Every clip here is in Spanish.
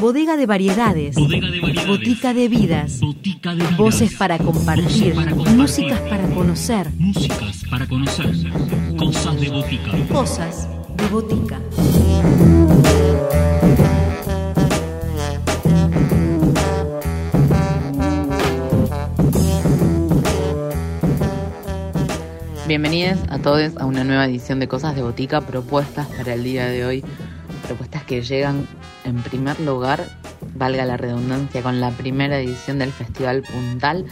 Bodega de variedades. Botica de vidas. Voces para compartir. Músicas para conocer. Músicas para conocer. Cosas de botica. Cosas de botica. Bienvenidos a todos a una nueva edición de Cosas de Botica, propuestas para el día de hoy, propuestas que llegan en primer lugar, valga la redundancia, con la primera edición del Festival Puntal.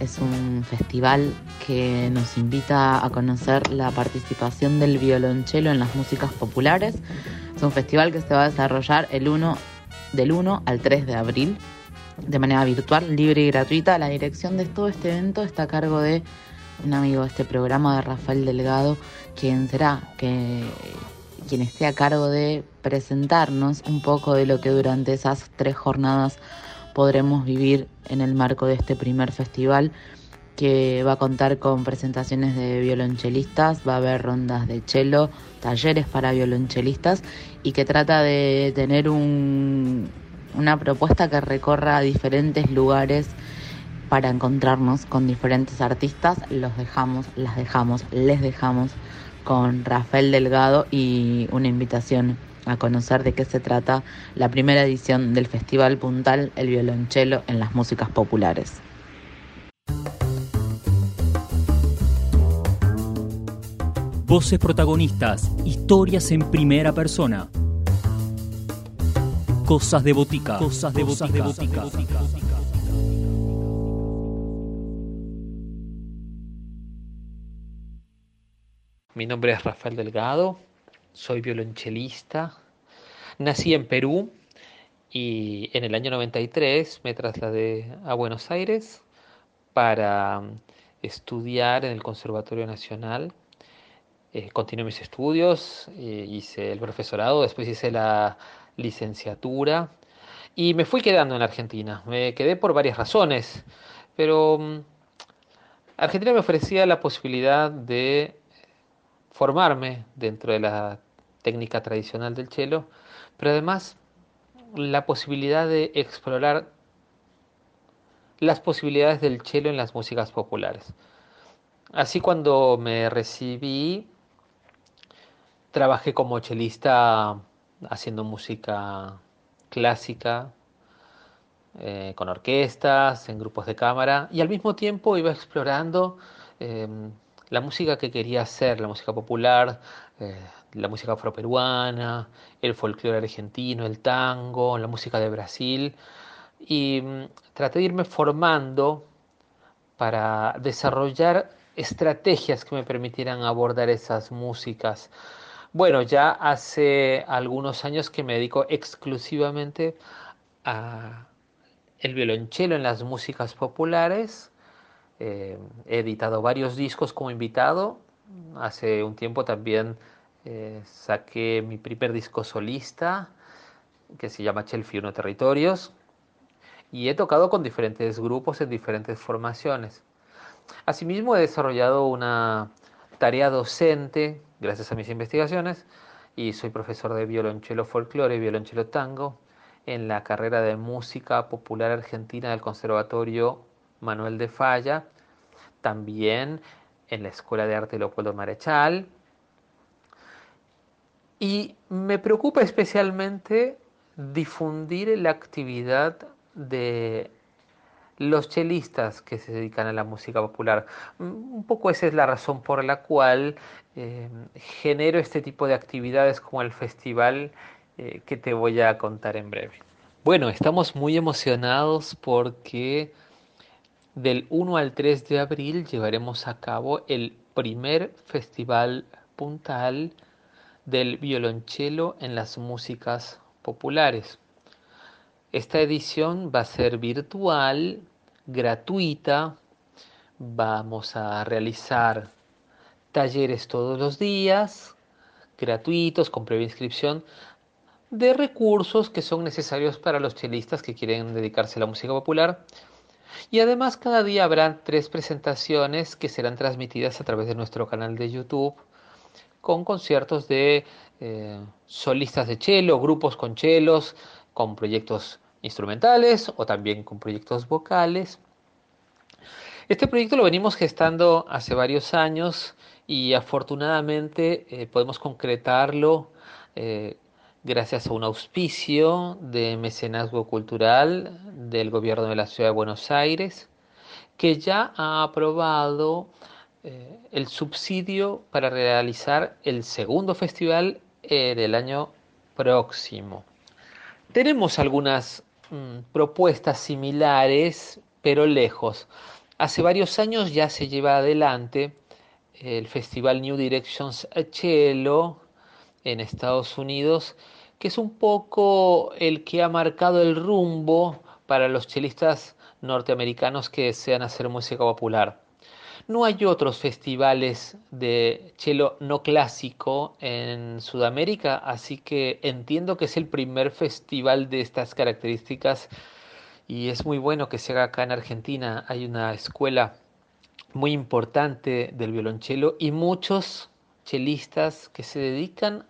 Es un festival que nos invita a conocer la participación del violonchelo en las músicas populares. Es un festival que se va a desarrollar el 1, del 1 al 3 de abril de manera virtual, libre y gratuita. La dirección de todo este evento está a cargo de un amigo de este programa, de Rafael Delgado, quien será que quien esté a cargo de presentarnos un poco de lo que durante esas tres jornadas podremos vivir en el marco de este primer festival que va a contar con presentaciones de violonchelistas, va a haber rondas de cello, talleres para violonchelistas y que trata de tener un, una propuesta que recorra diferentes lugares para encontrarnos con diferentes artistas. Los dejamos, las dejamos, les dejamos con Rafael Delgado y una invitación a conocer de qué se trata la primera edición del Festival Puntal El Violonchelo en las Músicas Populares. Voces protagonistas, historias en primera persona. Cosas de botica. Cosas de botica. Mi nombre es Rafael Delgado, soy violonchelista. Nací en Perú y en el año 93 me trasladé a Buenos Aires para estudiar en el Conservatorio Nacional. Eh, continué mis estudios, eh, hice el profesorado, después hice la licenciatura y me fui quedando en Argentina. Me quedé por varias razones, pero mm, Argentina me ofrecía la posibilidad de formarme dentro de la técnica tradicional del cello, pero además la posibilidad de explorar las posibilidades del cello en las músicas populares. Así cuando me recibí, trabajé como chelista haciendo música clásica, eh, con orquestas, en grupos de cámara, y al mismo tiempo iba explorando eh, la música que quería hacer, la música popular, eh, la música afroperuana, el folclore argentino, el tango, la música de Brasil. Y mm, traté de irme formando para desarrollar estrategias que me permitieran abordar esas músicas. Bueno, ya hace algunos años que me dedico exclusivamente a el violonchelo en las músicas populares eh, he editado varios discos como invitado. Hace un tiempo también eh, saqué mi primer disco solista, que se llama Chelfi Uno Territorios. Y he tocado con diferentes grupos en diferentes formaciones. Asimismo, he desarrollado una tarea docente gracias a mis investigaciones y soy profesor de violonchelo folclore y violonchelo tango en la carrera de música popular argentina del Conservatorio Manuel de Falla, también en la Escuela de Arte Leopoldo Marechal. Y me preocupa especialmente difundir la actividad de los chelistas que se dedican a la música popular. Un poco esa es la razón por la cual eh, genero este tipo de actividades como el festival eh, que te voy a contar en breve. Bueno, estamos muy emocionados porque del 1 al 3 de abril llevaremos a cabo el primer festival puntal del violonchelo en las músicas populares. Esta edición va a ser virtual, gratuita. Vamos a realizar talleres todos los días, gratuitos, con previa inscripción, de recursos que son necesarios para los chelistas que quieren dedicarse a la música popular y además cada día habrá tres presentaciones que serán transmitidas a través de nuestro canal de YouTube con conciertos de eh, solistas de chelo, grupos con chelos, con proyectos instrumentales o también con proyectos vocales. Este proyecto lo venimos gestando hace varios años y afortunadamente eh, podemos concretarlo eh, gracias a un auspicio de mecenazgo cultural del gobierno de la ciudad de Buenos Aires que ya ha aprobado eh, el subsidio para realizar el segundo festival del año próximo. Tenemos algunas mm, propuestas similares, pero lejos. Hace varios años ya se lleva adelante el festival New Directions Cello en Estados Unidos, que es un poco el que ha marcado el rumbo para los chelistas norteamericanos que desean hacer música popular. No hay otros festivales de cello no clásico en Sudamérica, así que entiendo que es el primer festival de estas características y es muy bueno que se haga acá en Argentina. Hay una escuela muy importante del violonchelo y muchos chelistas que se dedican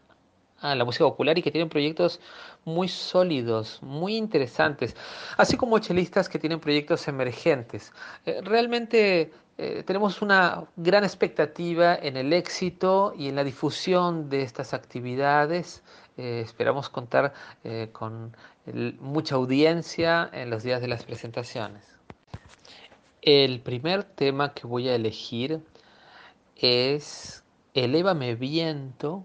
a la música popular y que tienen proyectos muy sólidos, muy interesantes, así como chelistas que tienen proyectos emergentes. Eh, realmente eh, tenemos una gran expectativa en el éxito y en la difusión de estas actividades. Eh, esperamos contar con mucha audiencia en los días de las presentaciones. El primer tema que voy a elegir es Elévame Viento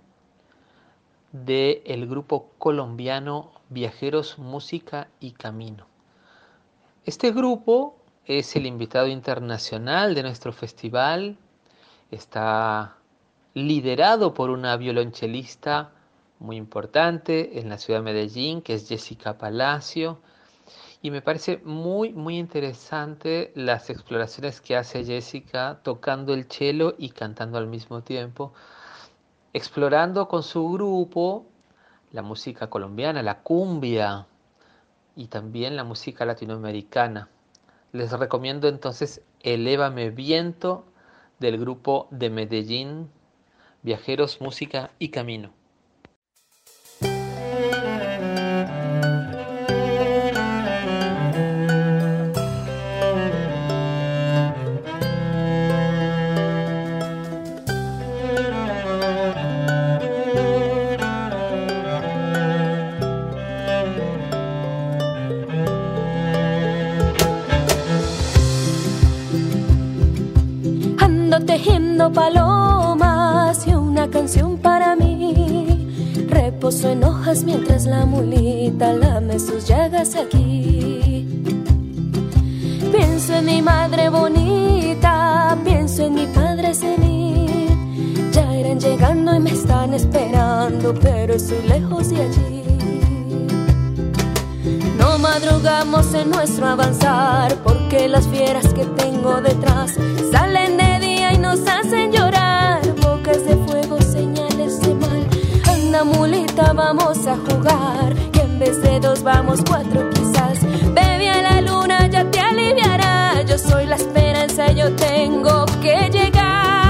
del el grupo colombiano Viajeros Música y Camino. Este grupo es el invitado internacional de nuestro festival, está liderado por una violonchelista muy importante en la ciudad de Medellín, que es Jessica Palacio, y me parece muy, muy interesante las exploraciones que hace Jessica tocando el cello y cantando al mismo tiempo explorando con su grupo la música colombiana, la cumbia y también la música latinoamericana. Les recomiendo entonces Elévame Viento del grupo de Medellín, Viajeros, Música y Camino. Reposo en hojas mientras la mulita lame sus llagas aquí. Pienso en mi madre bonita, pienso en mi padre senil. Ya irán llegando y me están esperando, pero estoy lejos de allí. No madrugamos en nuestro avanzar, porque las fieras que tengo detrás salen de nos hacen llorar. Vamos a jugar. Que en vez de dos vamos cuatro quizás. Bebe a la luna, ya te aliviará. Yo soy la esperanza, yo tengo que llegar.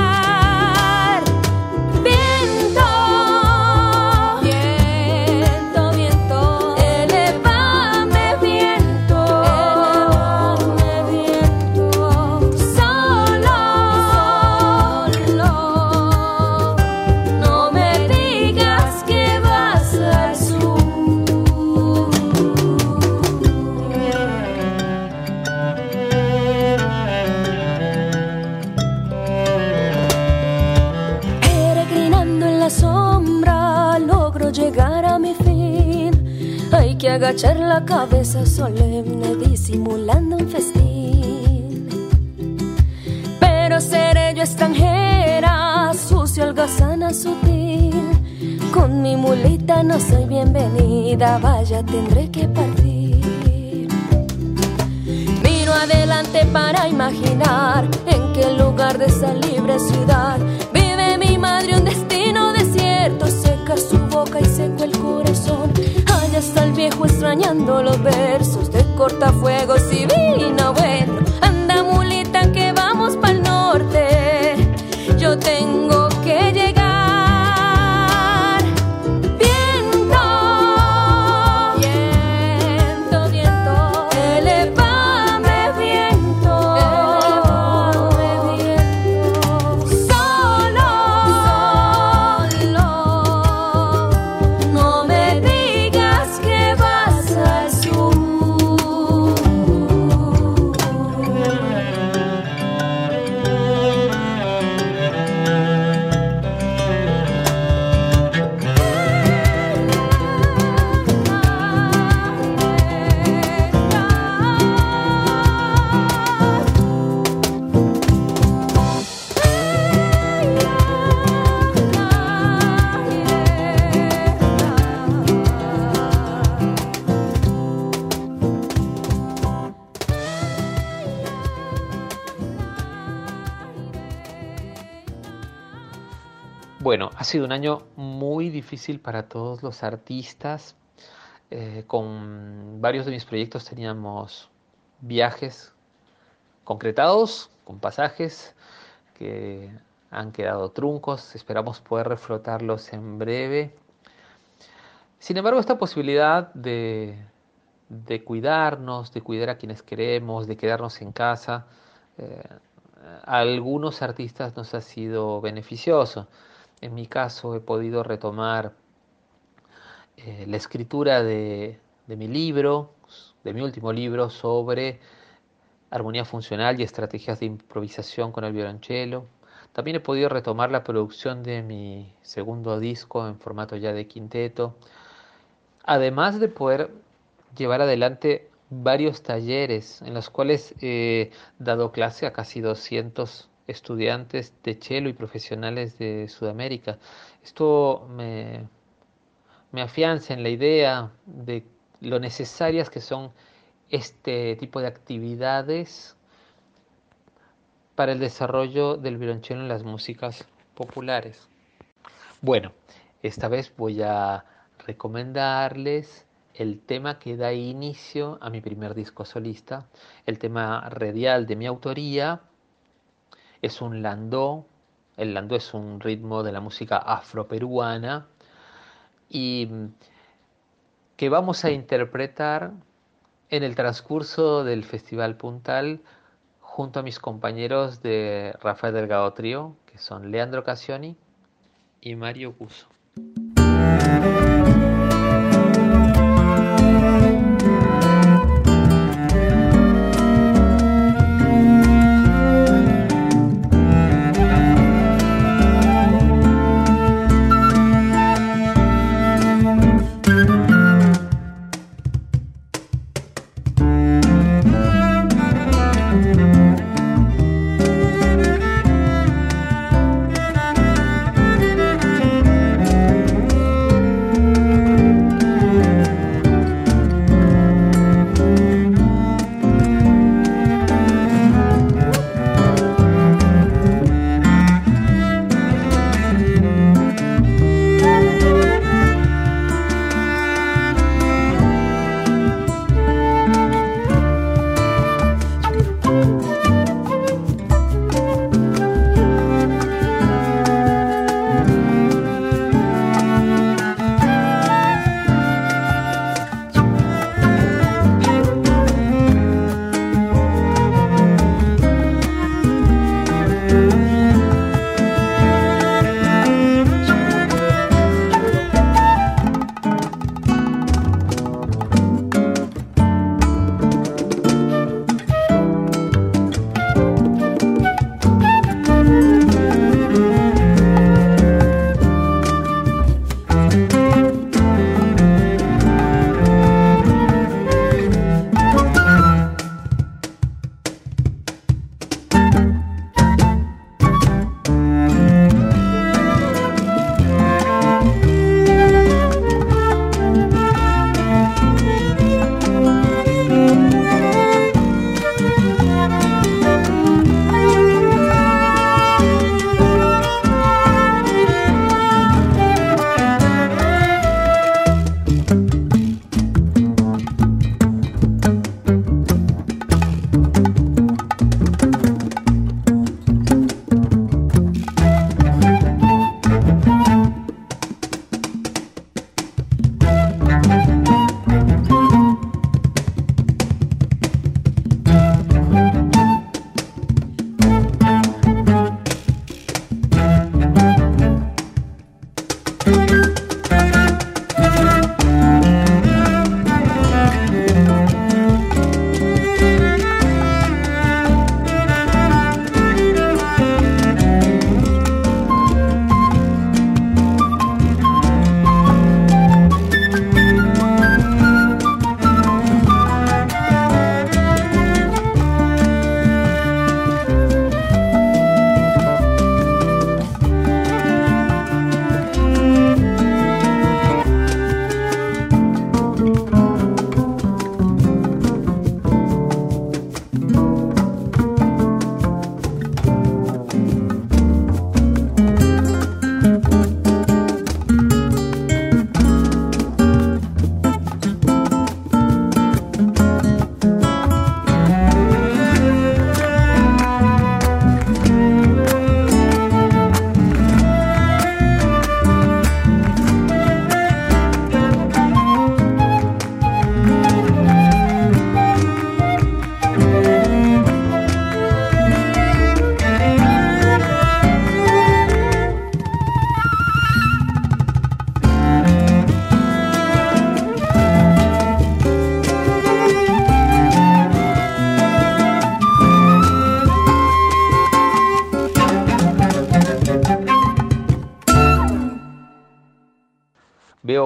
Agachar la cabeza solemne disimulando un festín. Pero seré yo extranjera, sucio, holgazana, sutil. Con mi mulita no soy bienvenida, vaya, tendré que partir. Miro adelante para imaginar en qué lugar de esa libre ciudad extrañando los versos de cortafuegos y vino bueno. Sido un año muy difícil para todos los artistas. Eh, con varios de mis proyectos teníamos viajes concretados, con pasajes que han quedado truncos. Esperamos poder reflotarlos en breve. Sin embargo, esta posibilidad de, cuidarnos, de cuidar a quienes queremos, de quedarnos en casa, eh, a algunos artistas nos ha sido beneficioso. En mi caso he podido retomar eh, la escritura de, mi libro, de mi último libro sobre armonía funcional y estrategias de improvisación con el violonchelo. También he podido retomar la producción de mi segundo disco en formato ya de quinteto, además de poder llevar adelante varios talleres en los cuales he dado clase a casi 200 estudiantes de cello y profesionales de Sudamérica. Esto me, me afianza en la idea de lo necesarias que son este tipo de actividades para el desarrollo del violonchelo en las músicas populares. Bueno, esta vez voy a recomendarles el tema que da inicio a mi primer disco solista, el tema radial de mi autoría, es un landó, el landó es un ritmo de la música afroperuana y que vamos a interpretar en el transcurso del Festival Puntal junto a mis compañeros de Rafael Delgado Trío, que son Leandro Cassioni y Mario Cuso.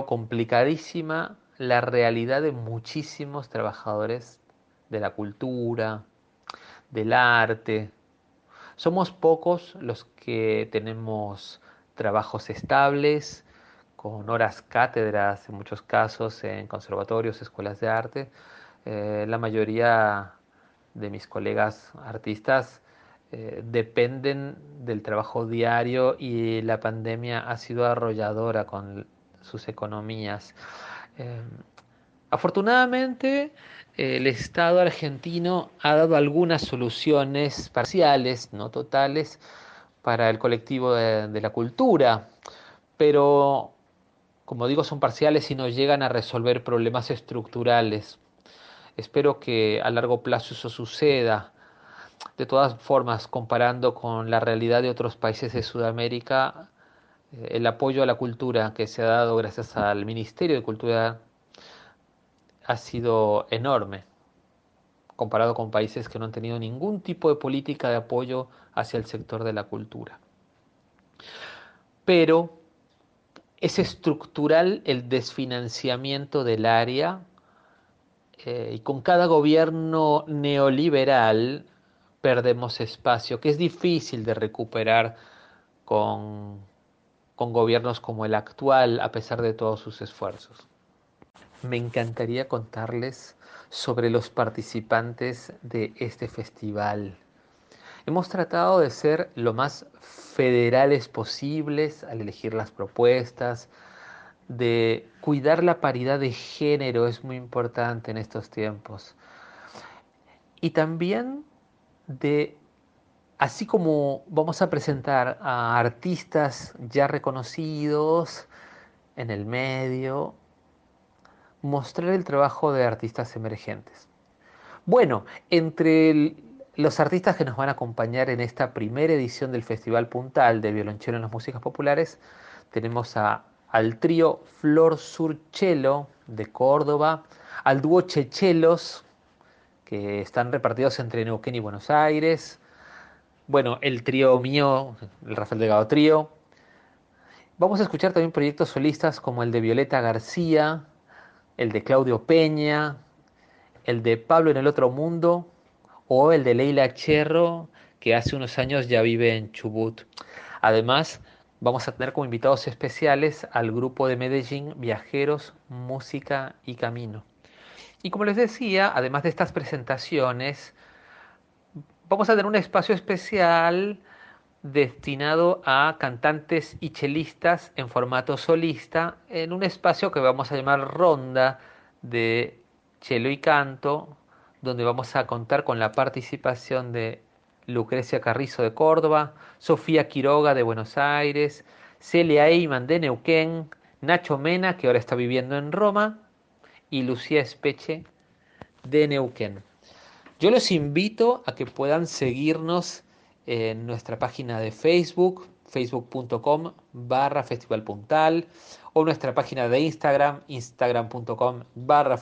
Complicadísima la realidad de muchísimos trabajadores de la cultura, del arte. Somos pocos los que tenemos trabajos estables, con horas cátedras en muchos casos en conservatorios, escuelas de arte. Eh, la mayoría de mis colegas artistas eh, dependen del trabajo diario y la pandemia ha sido arrolladora con sus economías. Eh, afortunadamente, el Estado argentino ha dado algunas soluciones parciales, no totales, para el colectivo de, la cultura, pero como digo, son parciales y no llegan a resolver problemas estructurales. Espero que a largo plazo eso suceda. De todas formas, comparando con la realidad de otros países de Sudamérica, el apoyo a la cultura que se ha dado gracias al Ministerio de Cultura ha sido enorme, comparado con países que no han tenido ningún tipo de política de apoyo hacia el sector de la cultura. Pero es estructural el desfinanciamiento del área eh, y con cada gobierno neoliberal perdemos espacio, que es difícil de recuperar con, con gobiernos como el actual, a pesar de todos sus esfuerzos me encantaría contarles sobre los participantes de este festival. Hemos tratado de ser lo más federales posibles al elegir las propuestas, de cuidar la paridad de género es muy importante en estos tiempos. Y también de, así como vamos a presentar a artistas ya reconocidos en el medio, mostrar el trabajo de artistas emergentes. Bueno, entre los artistas que nos van a acompañar en esta primera edición del Festival Puntal de Violonchelo en las Músicas Populares, tenemos al trío Flor Surchelo de Córdoba, al dúo Chechelos, que están repartidos entre Neuquén y Buenos Aires, bueno, el trío mío, el Rafael Delgado Trío. Vamos a escuchar también proyectos solistas como el de Violeta García, el de Claudio Peña, el de Pablo en el otro mundo o el de Leila Cherro, que hace unos años ya vive en Chubut. Además, vamos a tener como invitados especiales al grupo de Medellín Viajeros, Música y Camino. Y como les decía, además de estas presentaciones, vamos a tener un espacio especial destinado a cantantes y chelistas en formato solista en un espacio que vamos a llamar Ronda de Chelo y Canto, donde vamos a contar con la participación de Lucrecia Carrizo de Córdoba, Sofía Quiroga de Buenos Aires, Celia Eyman de Neuquén, Nacho Mena, que ahora está viviendo en Roma, y Lucía Espeche de Neuquén. Yo los invito a que puedan seguirnos en nuestra página de Facebook, facebook.com barra o nuestra página de Instagram, instagram.com barra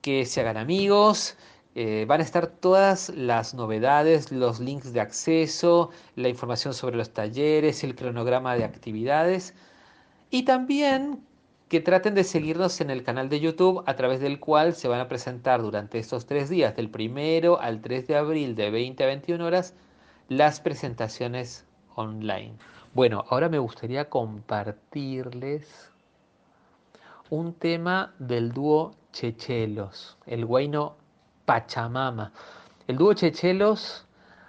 que se hagan amigos. Eh, van a estar todas las novedades, los links de acceso, la información sobre los talleres, el cronograma de actividades y también que traten de seguirnos en el canal de YouTube a través del cual se van a presentar durante estos tres días, del primero al 3 de abril de 20 a 21 horas, las presentaciones online. Bueno, ahora me gustaría compartirles un tema del dúo Chechelos, el guayno Pachamama. El dúo Chechelos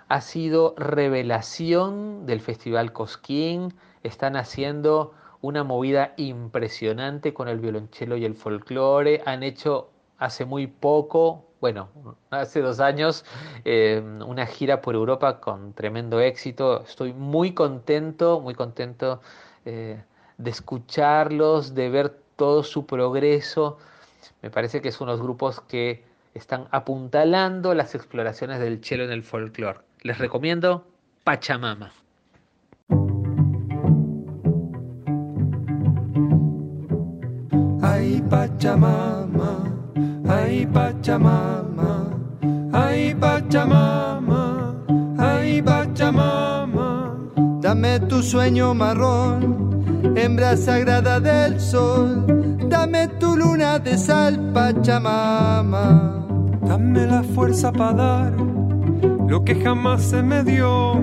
ha sido revelación del Festival Cosquín, están haciendo una movida impresionante con el violonchelo y el folclore. Han hecho hace muy poco, bueno, hace dos años, eh, una gira por Europa con tremendo éxito. Estoy muy contento, muy contento eh, de escucharlos, de ver todo su progreso. Me parece que son unos grupos que están apuntalando las exploraciones del chelo en el folclore. Les recomiendo Pachamama. Pachamama, ay Pachamama, ay Pachamama, ay Pachamama. Dame tu sueño marrón hembra sagrada del sol, dame tu luna de sal, Pachamama. Dame la fuerza para dar lo que jamás se me dio.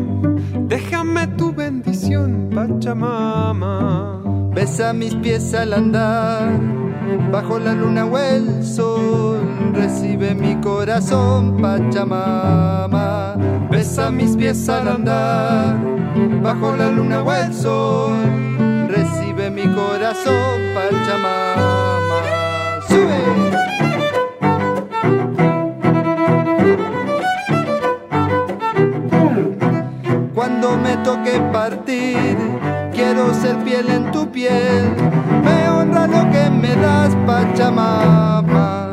Déjame tu bendición, Pachamama. Besa mis pies al andar, bajo la luna o el sol. Recibe mi corazón, Pachamama. Besa mis pies al andar, bajo la luna o el sol. Recibe mi corazón, Pachamama. ¡Sube! Cuando me toque partir, quiero ser piel en tu piel. Me honra lo que me das, Pachamama.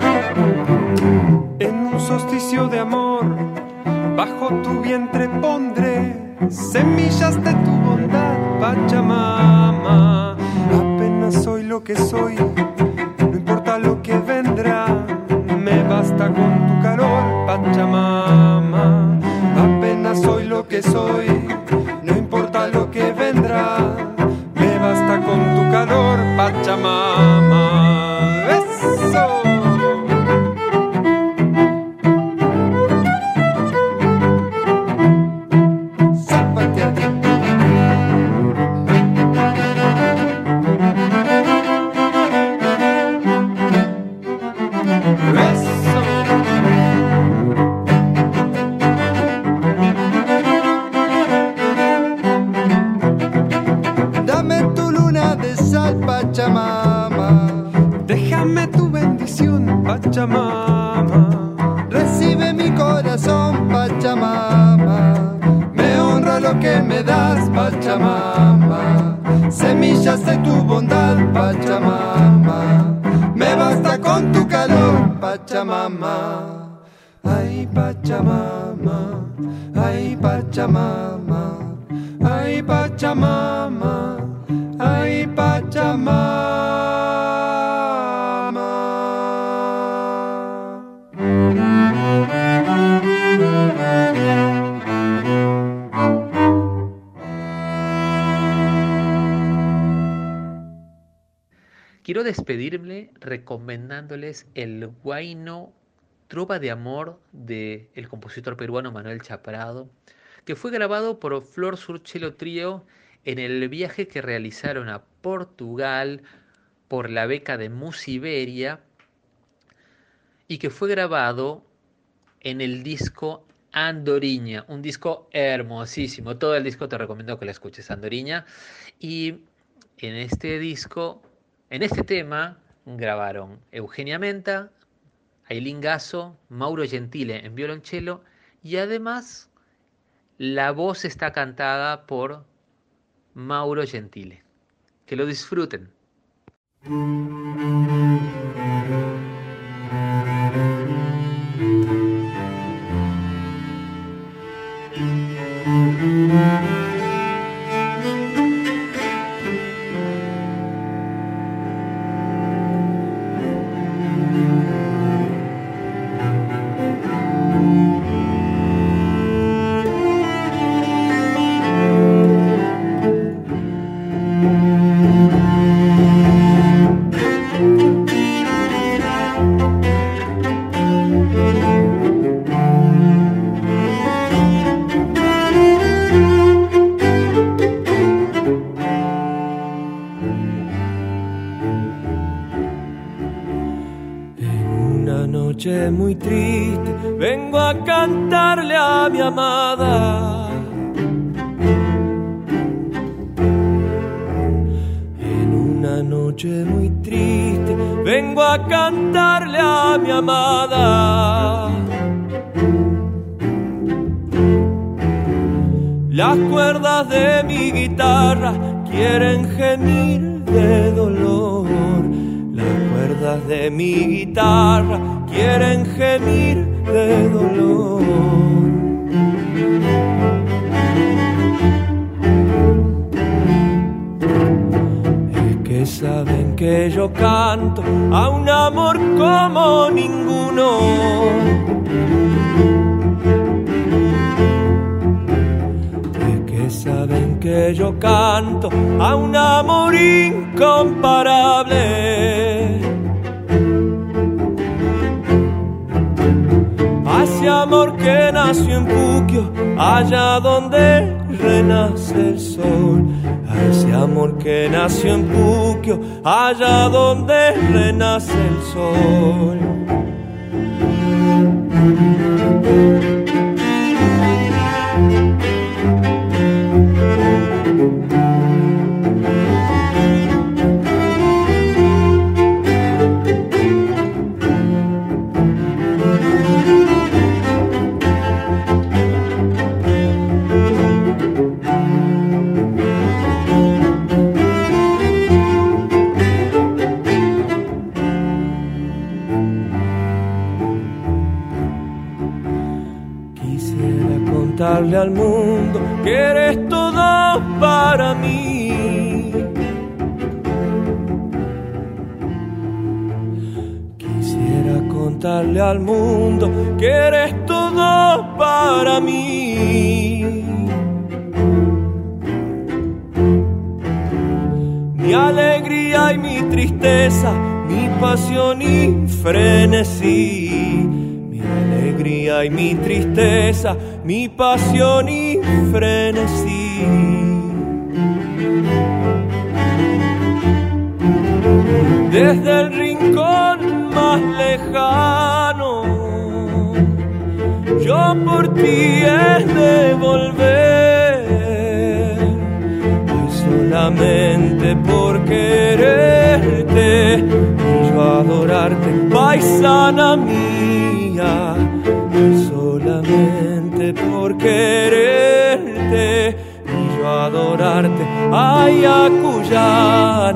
En un solsticio de amor, bajo tu vientre pondré semillas de tu bondad, Pachamama. Apenas soy lo que soy, no importa lo que vendrá, me basta con tu calor, Pachamama. Apenas soy lo que soy, Pachamama. Ay, Pachamama. Ay, Pachamama. Ay, Pachamama. Quiero despedirme recomendándoles el guayno Trova de Amor del el compositor peruano Manuel Chaprado, que fue grabado por Flor Surchelo Trío en el viaje que realizaron a Portugal por la beca de Musiberia y que fue grabado en el disco Andoriña, un disco hermosísimo. Todo el disco te recomiendo que lo escuches, Andoriña. Y en este disco, en este tema, grabaron Eugenia Menta, Ailín Gasso, Mauro Gentile en violonchelo y además la voz está cantada por Mauro Gentile. Que lo disfruten. Noche muy triste vengo a cantarle a mi amada. En una noche muy triste vengo a cantarle a mi amada. Las cuerdas de mi guitarra quieren gemir de dolor. Las cuerdas de mi guitarra quieren gemir de dolor. Es que saben que yo canto a un amor como ninguno. Es que saben que yo canto a un amor incomparable. Que nació en Puquio, allá donde renace el sol. Ese amor que nació en Puquio, allá donde renace el sol. Al mundo que eres todo para mí. Quisiera contarle al mundo que eres todo para mí. Mi alegría y mi tristeza, mi pasión y frenesí alegría y mi tristeza, mi pasión y frenesí. Desde el rincón más lejano, yo por ti he de volver, solamente por quererte y yo adorarte, paisana mía solamente por quererte y yo adorarte, ay Acuyana.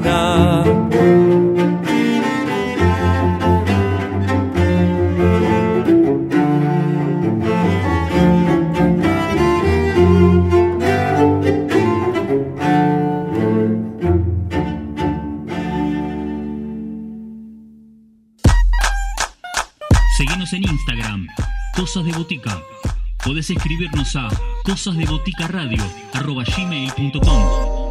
Seguimos en Instagram Cosas de Botica. Podés escribirnos a cosasdeboticaradio.com